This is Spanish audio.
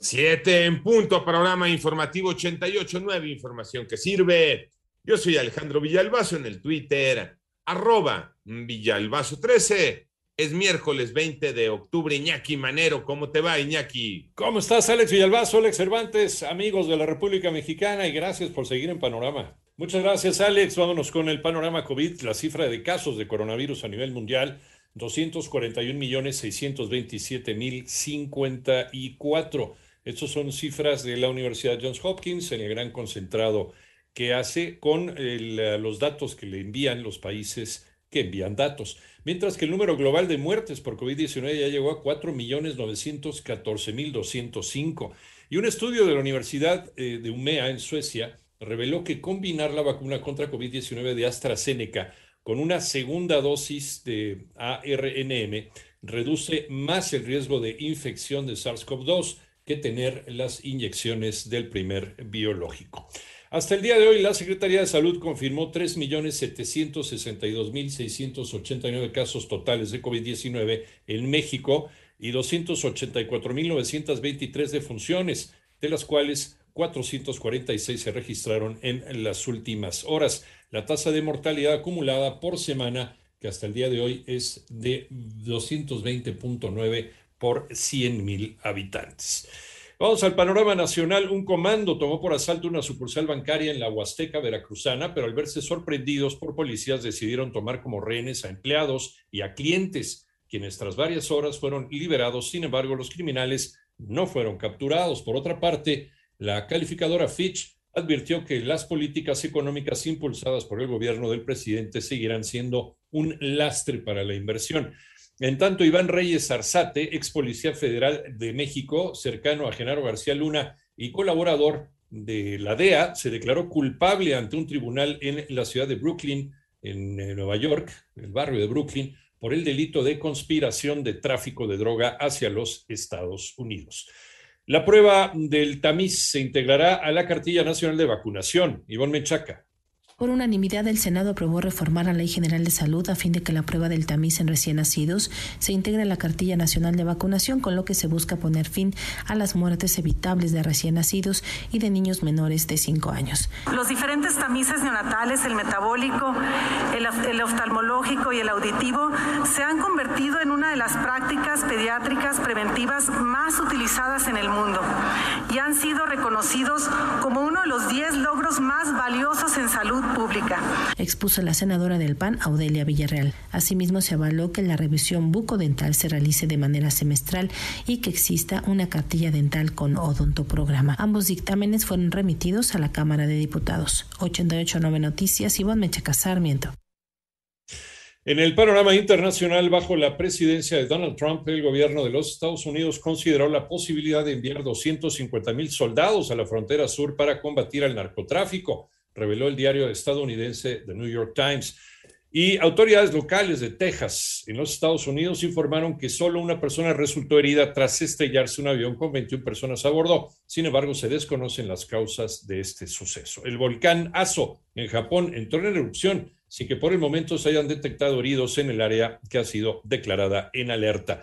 Siete en punto, programa informativo 88.9, información que sirve. Yo soy Alejandro Villalbazo en el Twitter, arroba Villalbazo13. Es miércoles 20 de octubre. Iñaki Manero, ¿cómo te va, Iñaki? ¿Cómo estás, Alex Villalbazo, Alex Cervantes, amigos de la República Mexicana? Y gracias por seguir en Panorama. Muchas gracias, Alex. Vámonos con el panorama COVID. La cifra de casos de coronavirus a nivel mundial, 241 millones 627 mil 54. Estas son cifras de la Universidad Johns Hopkins en el gran concentrado que hace con el, los datos que le envían los países que envían datos. Mientras que el número global de muertes por COVID-19 ya llegó a 4.914.205. Y un estudio de la Universidad eh, de Umea en Suecia reveló que combinar la vacuna contra COVID-19 de AstraZeneca con una segunda dosis de ARNM reduce más el riesgo de infección de SARS-CoV-2 que tener las inyecciones del primer biológico. Hasta el día de hoy, la Secretaría de Salud confirmó 3.762.689 casos totales de COVID-19 en México y 284.923 defunciones, de las cuales 446 se registraron en las últimas horas. La tasa de mortalidad acumulada por semana, que hasta el día de hoy es de 220.9 por 100.000 habitantes. Vamos al panorama nacional. Un comando tomó por asalto una sucursal bancaria en la Huasteca veracruzana, pero al verse sorprendidos por policías decidieron tomar como rehenes a empleados y a clientes, quienes tras varias horas fueron liberados. Sin embargo, los criminales no fueron capturados. Por otra parte, la calificadora Fitch advirtió que las políticas económicas impulsadas por el gobierno del presidente seguirán siendo un lastre para la inversión. En tanto, Iván Reyes Arzate, ex policía federal de México, cercano a Genaro García Luna y colaborador de la DEA, se declaró culpable ante un tribunal en la ciudad de Brooklyn, en eh, Nueva York, el barrio de Brooklyn, por el delito de conspiración de tráfico de droga hacia los Estados Unidos. La prueba del tamiz se integrará a la cartilla nacional de vacunación. Ivonne Menchaca. Por unanimidad, el Senado aprobó reformar la Ley General de Salud a fin de que la prueba del tamiz en recién nacidos se integre a la Cartilla Nacional de Vacunación, con lo que se busca poner fin a las muertes evitables de recién nacidos y de niños menores de 5 años. Los diferentes tamices neonatales, el metabólico, el, el oftalmológico y el auditivo, se han convertido en una de las prácticas pediátricas preventivas más utilizadas en el mundo y han sido reconocidos como uno de los 10 logros más valiosos en salud pública. Expuso la senadora del PAN, Audelia Villarreal. Asimismo, se avaló que la revisión bucodental se realice de manera semestral y que exista una cartilla dental con odontoprograma. Ambos dictámenes fueron remitidos a la Cámara de Diputados. 889 Noticias, Iván Mechaca Sarmiento. En el panorama internacional, bajo la presidencia de Donald Trump, el gobierno de los Estados Unidos consideró la posibilidad de enviar 250 mil soldados a la frontera sur para combatir al narcotráfico reveló el diario estadounidense The New York Times. Y autoridades locales de Texas, en los Estados Unidos, informaron que solo una persona resultó herida tras estrellarse un avión con 21 personas a bordo. Sin embargo, se desconocen las causas de este suceso. El volcán Aso, en Japón, entró en erupción sin que por el momento se hayan detectado heridos en el área que ha sido declarada en alerta.